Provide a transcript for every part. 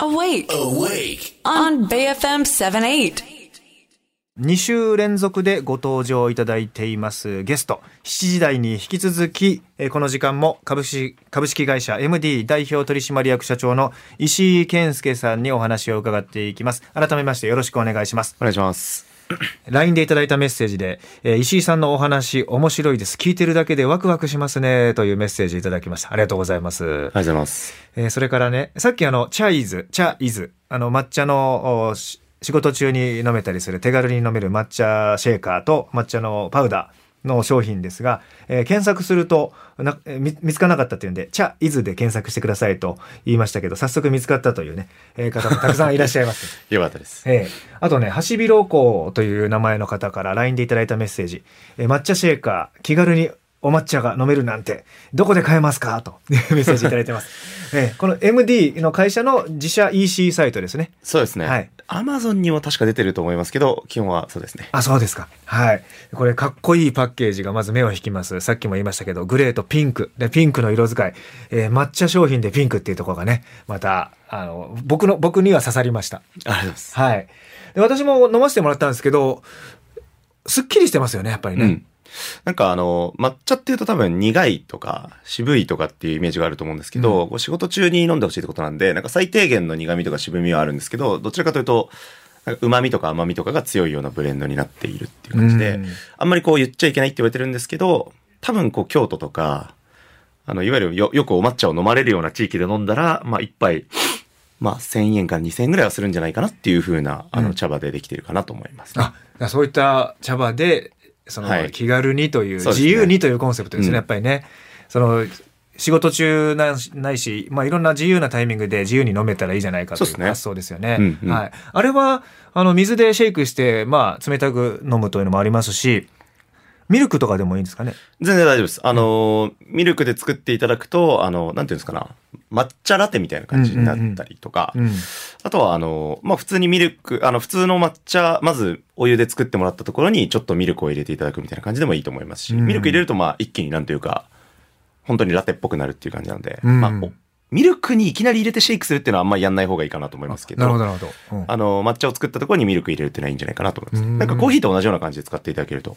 Awake. Awake. On BFM 78. 2週連続でご登場いただいていますゲスト7時台に引き続きえーこの時間も株式株式会社 MD 代表取締役社長の石井健介さんにお話を伺っていきます改めましてよろしくお願いしますお願いします。LINE でいただいたメッセージで、えー石井さんのお話面白いです。聞いてるだけでワクワクしますねというメッセージいただきました。ありがとうございます。ありがとうございます。えーそれからね、さっきあの、チャイズ、チャイズ、あの、抹茶の仕事中に飲めたりする手軽に飲める抹茶シェーカーと抹茶のパウダーの商品ですが、えー検索するとなえー見見つからなかったっていうんで、チャイズで検索してくださいと言いましたけど、早速見つかったというね、えー方もたくさんいらっしゃいます。よかったです。ええあとね、ハシビロコウという名前の方から LINE でいただいたメッセージ。えー抹茶シェーカー、気軽にお抹茶が飲めるなんて、どこで買えますか？と メッセージいただいてます。ええこの MD の会社の自社 EC サイトですね。そうですね。はいアマゾンにも確か出てると思いますけど、基本はそうですね。あ、そうですか。はい。これかっこいいパッケージがまず目を引きます。さっきも言いましたけど、グレーとピンク。で、ピンクの色使い。えー抹茶商品でピンクっていうところがね、また、あの、僕の、僕には刺さりました。ありがとうございます。はい。で私も飲ませてもらったんですけど、すっきりしてますよね、やっぱりね。うん。なんかあの、抹茶っていうと多分苦いとか渋いとかっていうイメージがあると思うんですけど、こう仕事中に飲んでほしいってことなんで、なんか最低限の苦味とか渋みはあるんですけど、どちらかというと、旨味とか甘みとかが強いようなブレンドになっているっていう感じで、うん。あんまりこう言っちゃいけないって言われてるんですけど、多分こう京都とか、あの、いわゆるよよくお抹茶を飲まれるような地域で飲んだら、まあ一杯、まあ1000円から2000円ぐらいはするんじゃないかなっていう風な、あうん。の茶葉でできてるかなと思います、ね。あ、だからそういった茶葉で、その、はい気軽にという、そうですね自由にというコンセプトですね、うんやっぱりね。その、仕事中なないし、まあ、いろんな自由なタイミングで自由に飲めたらいいじゃないかというそうですね発想ですよね。うんうんはい。あれは、あの、水でシェイクして、まあ、冷たく飲むというのもありますし、ミルクとかでもいいんですかね？全然大丈夫です。あのー、ミルクで作っていただくと、あの、なんていうんですかな、抹茶ラテみたいな感じになったりとか、うん。あとは、あのー、まあ、普通にミルク、あの、普通の抹茶、まずお湯で作ってもらったところに、ちょっとミルクを入れていただくみたいな感じでもいいと思いますし、うん。ミルク入れると、まあ、一気になんというか、本当にラテっぽくなるっていう感じなので、うん。まあ、おミルクにいきなり入れてシェイクするっていうのはあんまりやんない方がいいかなと思いますけど、なるほど、なるほど。うんあの、抹茶を作ったところにミルク入れるっていうのはいいんじゃないかなと思います。うんなんかコーヒーと同じような感じで使っていただけると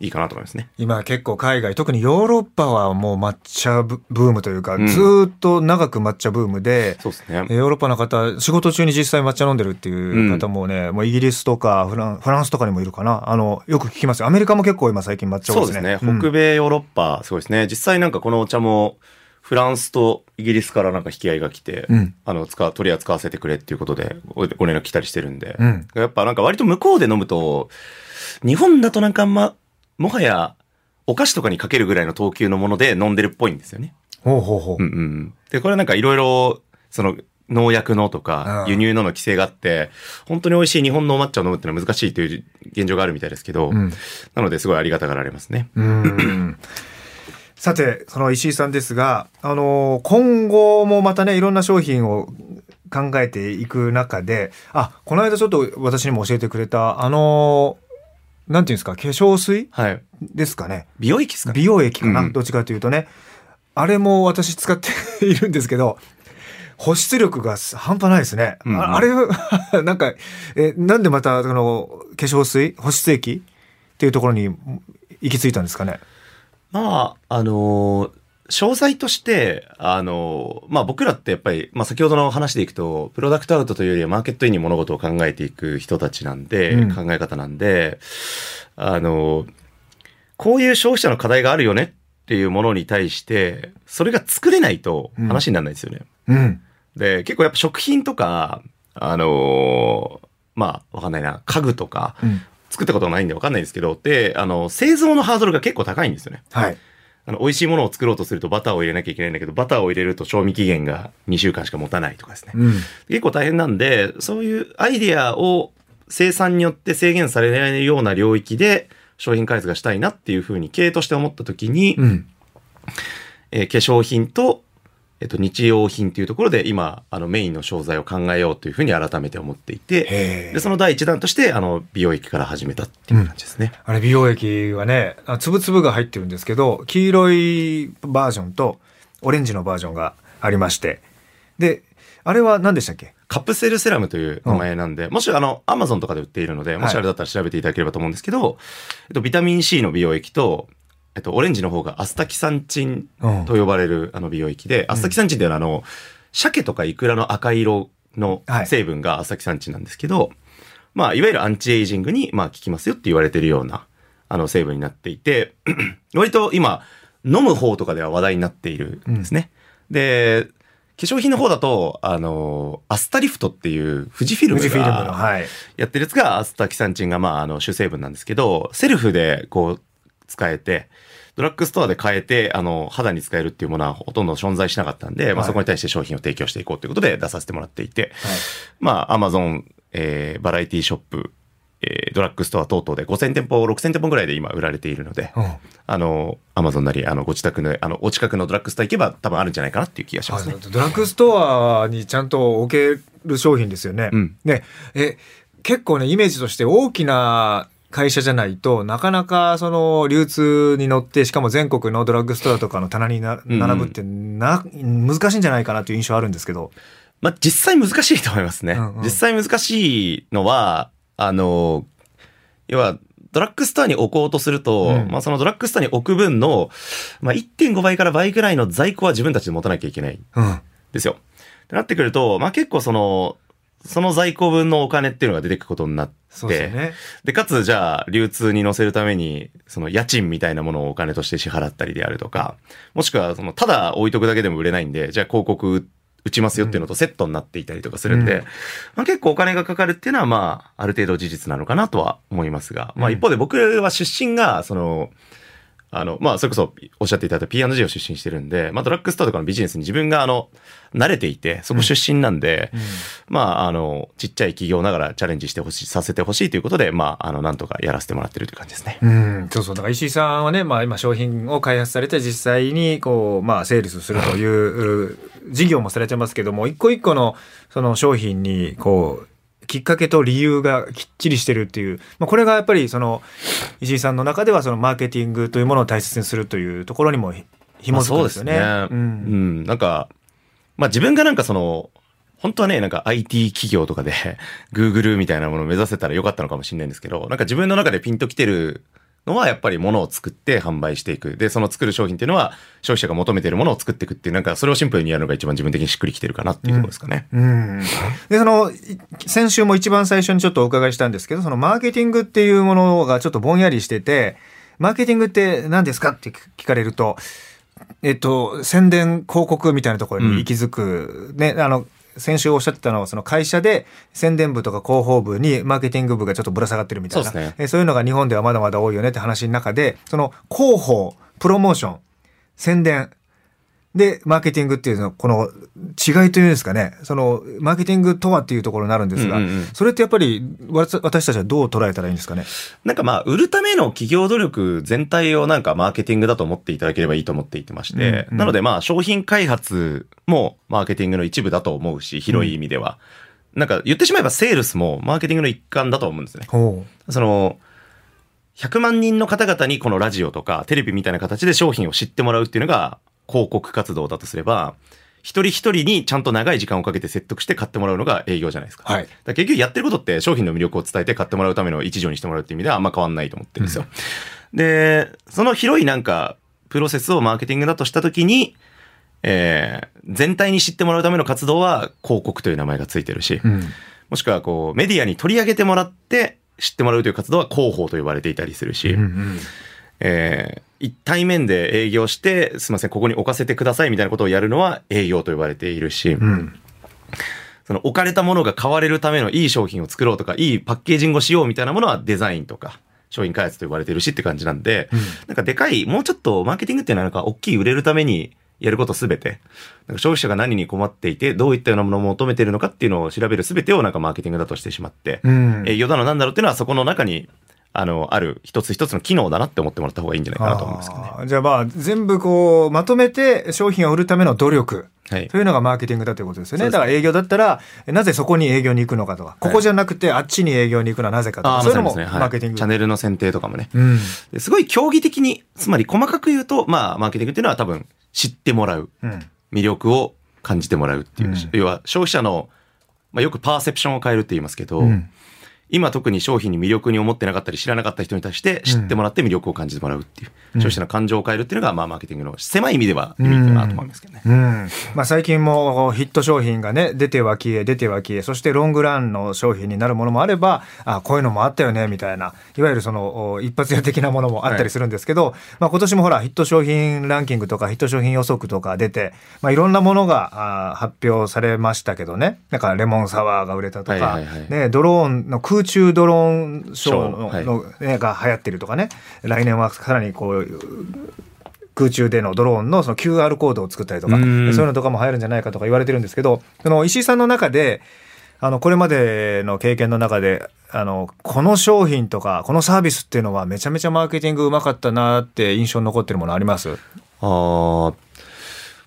いいかなと思いますね。今結構海外特にヨーロッパはもう抹茶ブブームというか、うんずーっと長く抹茶ブームで、そうですね。えーヨーロッパの方仕事中に実際抹茶飲んでるっていう方もね、もうイギリスとかフランフランスとかにもいるかなあのよく聞きますよアメリカも結構今最近抹茶多いでそうですすね。ね北米、ヨーロッパ、すごいですね。実際なんかこのお茶も、フランスとイギリスからなんか引き合いが来て、うん。あの、使う、取り扱わせてくれっていうことでごご連絡来たりしてるんで、うん。やっぱなんか割と向こうで飲むと、日本だとなんかあんま、もはや、お菓子とかにかけるぐらいの等級のもので飲んでるっぽいんですよね。ほうほうほう、うんうん。で、これなんかいろいろ、その、農薬のとうん。か輸入のの規制があって、本当に美味しい日本のお抹茶を飲むってのは難しいという現状があるみたいですけど、うん。なのですごいありがたがられますね。うんさてその石井さんですがあの今後もまたねいろんな商品を考えていく中であこの間ちょっと私にも教えてくれたあのなんていうんですか化粧水はい。ですかね。美容液ですか？ね美容液かな、うんどっちかというとね。あれも私使っているんですけど保湿力が半端ないですね、うんうん。ああれ なんかえなんでまたその化粧水保湿液っていうところに行き着いたんですかね？まあ、あのー商材として、あのーまあ僕らってやっぱり、まあ先ほどの話でいくと、プロダクトアウトというよりはマーケットインに物事を考えていく人たちなんで、うん。考え方なんで、あのーこういう消費者の課題があるよねっていうものに対して、それが作れないと話にならないですよね。うん。で、結構やっぱ食品とか、あのーまあわかんないな、家具とか、うん作ったことがないんでわかんないですけど、で、あの、製造のハードルが結構高いんですよね。はいあの、美味しいものを作ろうとするとバターを入れなきゃいけないんだけど、バターを入れると賞味期限が2週間しか持たないとかですね。うん結構大変なんで、そういうアイデアを生産によって制限されないような領域で商品開発がしたいなっていうふうに経営として思った時に、うんえー化粧品と、えっと、日用品っていうところで今、あの、メインの商材を考えようというふうに改めて思っていて、へで、その第一弾として、あの、美容液から始めたっていう感じですね。あれ美容液はねあ粒々が入ってるんですけど黄色いバージョンとオレンジのバージョンがありまして。であれは何でしたっけ？カプセルセラムという名前なんで、もしあの、アマゾンとかで売っているので、もしあれだったら調べていただければと思うんですけど、えっと、ビタミン C の美容液と、えっと、オレンジの方がアスタキサンチンと呼ばれるあの美容液で、アスタキサンチンっていうのはあの、鮭とかイクラの赤色の成分がアスタキサンチンなんですけど、まあ、いわゆるアンチエイジングに、まあ、効きますよって言われてるような、あの、成分になっていて、割と今、飲む方とかでは話題になっているんですね。で、化粧品の方だと、あの、アスタリフトっていう富士フィルム富士フィルムの、がはい。やってるやつがアスタキサンチンが、まあ、あの、主成分なんですけど、セルフでこう、使えて、ドラッグストアで買えて、あの、肌に使えるっていうものはほとんど存在しなかったんで、まあ、はい。そこに対して商品を提供していこうということで出させてもらっていて、まあ、アマゾン、えー、バラエティショップ、えードラッグストア等々で5000店舗、6000店舗ぐらいで今売られているので、うん。あの、アマゾンなり、あの、ご自宅の、あの、お近くのドラッグストア行けば多分あるんじゃないかなっていう気がしますね。ドラッグストアにちゃんと置ける商品ですよね。うん。でえ結構ねイメージとして大きな会社じゃないとなかなかその流通に乗ってしかも全国のドラッグストアとかの棚になうん並ぶってな、難しいんじゃないかなという印象あるんですけど。まあ、実際難しいと思いますね。うんうん実際難しいのは、あの、要は、ドラッグストアに置こうとすると、うんまあそのドラッグストアに置く分の、まあ1.5倍から倍ぐらいの在庫は自分たちで持たなきゃいけないんですよ。ってなってくると、まあ結構その、その在庫分のお金っていうのが出てくことになって、でね。で、かつ、じゃあ、流通に乗せるために、その家賃みたいなものをお金として支払ったりであるとか、もしくは、その、ただ置いとくだけでも売れないんで、じゃあ広告打ちますよっていうのとセットになっていたりとかするんで、うん。まあ結構お金がかかるっていうのは、まあ、ある程度事実なのかなとは思いますが、まあうん。一方で僕は出身が、その、あの、まあ、それこそおっしゃっていただいた P&G を出身してるんで、まあ、ドラッグストアとかのビジネスに自分が、あの、慣れていて、そこ出身なんで、うんまあ、あの、ちっちゃい企業ながらチャレンジしてほしい、させてほしいということで、まあ、あの、なんとかやらせてもらってるという感じですね。うん、そうそう。だから石井さんはね、まあ今商品を開発されて実際にこう、まあセールスするというう 事業もされてますけども、一個一個のその商品にこう、きっかけと理由がきっちりしてるっていう、まあこれがやっぱりその石井さんの中ではそのマーケティングというものを大切にするというところにもひ紐づくんですよね。まあそうですね。ううんん。なんか、まあ自分がなんかその、本当はね、なんか IT 企業とかで Google みたいなものを目指せたらよかったのかもしれないんですけど、なんか自分の中でピンときてるのはやっぱり物を作って販売していく。で、その作る商品っていうのは消費者が求めてるものを作っていくっていう、なんかそれをシンプルにやるのが一番自分的にしっくりきてるかなっていうところですかね。うん。で、その、先週も一番最初にちょっとお伺いしたんですけど、そのマーケティングっていうものがちょっとぼんやりしてて、マーケティングって何ですかって聞かれると、えっと、宣伝広告みたいなところに息づく、ね、あの、先週おっしゃってたのは、その会社で宣伝部とか広報部にマーケティング部がちょっとぶら下がってるみたいな。そうですねえそういうのが日本ではまだまだ多いよねって話の中で、その広報、プロモーション、宣伝、で、マーケティングっていうのは、この違いというんですかね、その、マーケティングとはっていうところになるんですが、うんうんうんそれってやっぱり、私たちはどう捉えたらいいんですかね？なんかまあ、売るための企業努力全体をなんかマーケティングだと思っていただければいいと思っていてまして、うんうんなのでまあ、商品開発もマーケティングの一部だと思うし、広い意味では。なんか言ってしまえばセールスもマーケティングの一環だと思うんですね。ほその、100万人の方々にこのラジオとかテレビみたいな形で商品を知ってもらうっていうのが広告活動だとすれば、一人一人にちゃんと長い時間をかけて説得して買ってもらうのが営業じゃないですか。はいだ結局やってることって商品の魅力を伝えて買ってもらうための一助にしてもらうっていう意味ではあんま変わんないと思ってるんですよ。で、その広いなんかプロセスをマーケティングだとしたときに、えー全体に知ってもらうための活動は広告という名前がついてるし、う。うん。もしくはこうメディアに取り上げてもらって知ってもらうという活動は広報と呼ばれていたりするし、うんうんえー一対面で営業して、すいません、ここに置かせてくださいみたいなことをやるのは営業と呼ばれているし、うん。その置かれたものが買われるためのいい商品を作ろうとか、いいパッケージングをしようみたいなものはデザインとか、商品開発と呼ばれているしって感じなんで、なんかでかい、もうちょっとマーケティングっていうのはなんか大きい売れるためにやることすべて、なんか消費者が何に困っていて、どういったようなものを求めているのかっていうのを調べるすべてをなんかマーケティングだとしてしまって、うん。営業だのなんだろうっていうのはそこの中に、あの、ある一つ一つの機能だなって思ってもらった方がいいんじゃないかなと思いますけどね。じゃあまあ、全部こう、まとめて商品を売るための努力。はいというのがマーケティングだということですよね。だから営業だったら、なぜそこに営業に行くのかとか、ここじゃなくてあっちに営業に行くのはなぜかとか、そういうのもマーケティング。チャンネルの選定とかもね。うん。ですごい競技的に、つまり細かく言うと、まあ、マーケティングっていうのは多分知ってもらう。うん。魅力を感じてもらうっていう。うん要は消費者のまあよくパーセプションを変えるって言いますけど、うん今特に商品に魅力に思ってなかったり知らなかった人に対して知ってもらって魅力を感じてもらうっていう、うん。消費者の感情を変えるっていうのが、まあマーケティングの狭い意味では意味かなと思いますけどね。うん。まあ、最近もヒット商品がね出ては消え出ては消えそしてロングランの商品になるものもあればあこういうのもあったよねみたいな。いわゆるそのお一発屋的なものもあったりするんですけど、まあ、今年もほらヒット商品ランキングとかヒット商品予測とか出て、まあ、いろんなものがあ発表されましたけどね。なんかレモンサワーが売れたとか、はいはいはい。ね、ドローンの空中ドローンショーの,、はい。が流行ってるとかね。来年はさらにこう空中でのドローンのその QR コードを作ったりとか、うん。そういうのとかも入るんじゃないかとか言われてるんですけど、その石井さんの中で、あの、これまでの経験の中で、あの、この商品とか、このサービスっていうのはめちゃめちゃマーケティングうまかったなって印象に残ってるものあります？あー。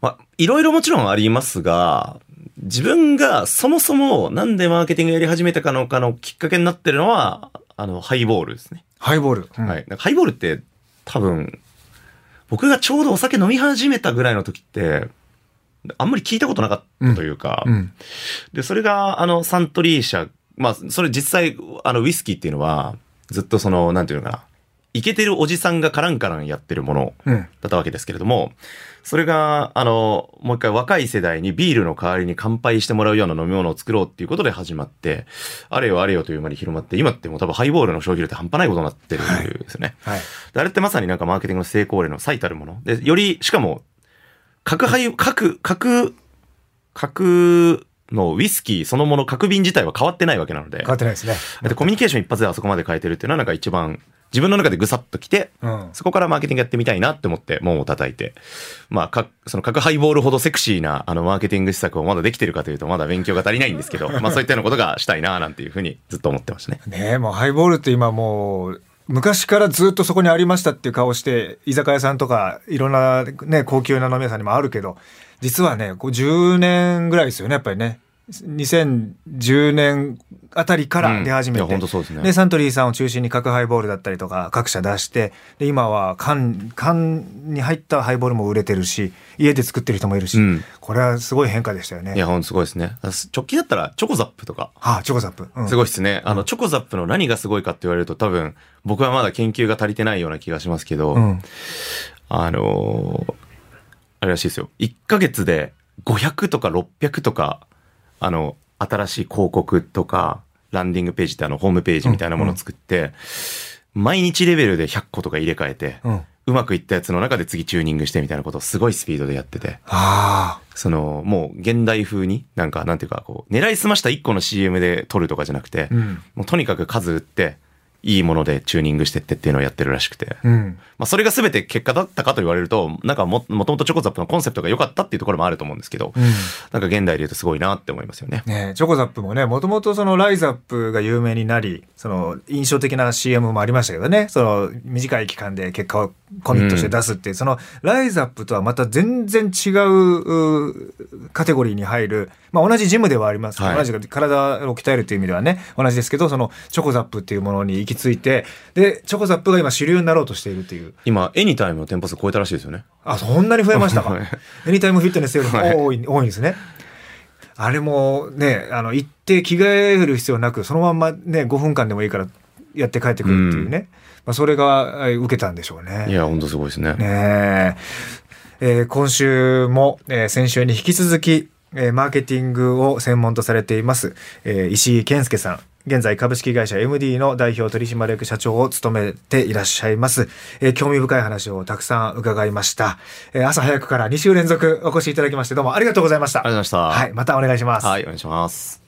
まあ、いろいろもちろんありますが、自分がそもそもなんでマーケティングやり始めたかのかのきっかけになってるのは、あの、ハイボールですね。ハイボール。うんはい。ハイボールって多分、僕がちょうどお酒飲み始めたぐらいの時って、あんまり聞いたことなかったというか、うん。で、それが、あの、サントリー社、まあ、それ実際、あの、ウイスキーっていうのは、ずっとその、なんていうのかな、イケてるおじさんがカランカランやってるものうん。だったわけですけれども、それが、あの、もう一回若い世代にビールの代わりに乾杯してもらうような飲み物を作ろうっていうことで始まって、あれよあれよという間に広まって、今ってもう多分ハイボールの消費量って半端ないことになってるんですよね。はい。であれってまさになんかマーケティングの成功例の最たるもの。で、より、しかも、核配、核、核、核のウイスキーそのもの、核瓶自体は変わってないわけなので変、わってないですね。でコミュニケーション一発であそこまで変えてるっていうのはなんか一番、自分の中でぐさっときて、うん。そこからマーケティングやってみたいなって思って門を叩いて、まあ、か、その核ハイボールほどセクシーなあのマーケティング施策をまだできてるかというとまだ勉強が足りないんですけど、まあそういったようなことがしたいななんていうふうにずっと思ってましたね。ねえ、もうハイボールって今もう、昔からずっとそこにありましたっていう顔して、居酒屋さんとか、いろんなね、高級な飲み屋さんにもあるけど、実はね、こう10年ぐらいですよね、やっぱりね。2010年あたりから出始めて、うんですねでサントリーさんを中心に角ハイボールだったりとか各社出してで今は缶缶に入ったハイボールも売れてるし家で作ってる人もいるし、うんこれはすごい変化でしたよね。いや、ほんとすごいですね。直近だったらチョコザップとか、はあ、チョコザップ。うんすごいですね。あの、チョコザップの何がすごいかって言われると多分、僕はまだ研究が足りてないような気がしますけど、うん。あのーあれらしいですよ。1ヶ月で500とか600とか、あの、新しい広告とか、ランディングページってあの、ホームページみたいなものを作って、毎日レベルで100個とか入れ替えて、うまくいったやつの中で次チューニングしてみたいなことをすごいスピードでやってて、あその、もう現代風に、なんか、なんていうか、こう、狙いすました1個の CM で撮るとかじゃなくて。もうとにかく数打って、いいものでチューニングしてってっていうのをやってるらしくて。うん。まあ、それが全て結果だったかと言われると、なんかも、もともとチョコザップのコンセプトが良かったっていうところもあると思うんですけど、うん。なんか現代で言うとすごいなって思いますよね。ねえチョコザップもね、もともとそのライザップが有名になり、その印象的な CM もありましたけどね、その短い期間で結果をコミットして出すっていう、そのライザップとはまた全然違ううカテゴリーに入る、まあ同じジムではありますけど、はい同じく体を鍛えるという意味ではね、同じですけど、そのチョコザップっていうものに行き着いて、で、チョコザップが今主流になろうとしているという。今、エニタイムの店舗数超えたらしいですよね。あ、そんなに増えましたか？はい。エニタイムフィットネスより多い、多いんですね。あれもね、あの、行って着替える必要なく、そのまんまね、5分間でもいいからやって帰ってくるっていうね。まあ、それがえ受けたんでしょうね。いや、ほんとすごいですね。ねええー今週も、えー先週に引き続き、えーマーケティングを専門とされています、えー石井健介さん。現在株式会社 MD の代表取締役社長を務めていらっしゃいます。えー興味深い話をたくさん伺いました。えー朝早くから2週連続お越しいただきましてどうもありがとうございました。ありがとうございました。はい、またお願いします。はい、お願いします。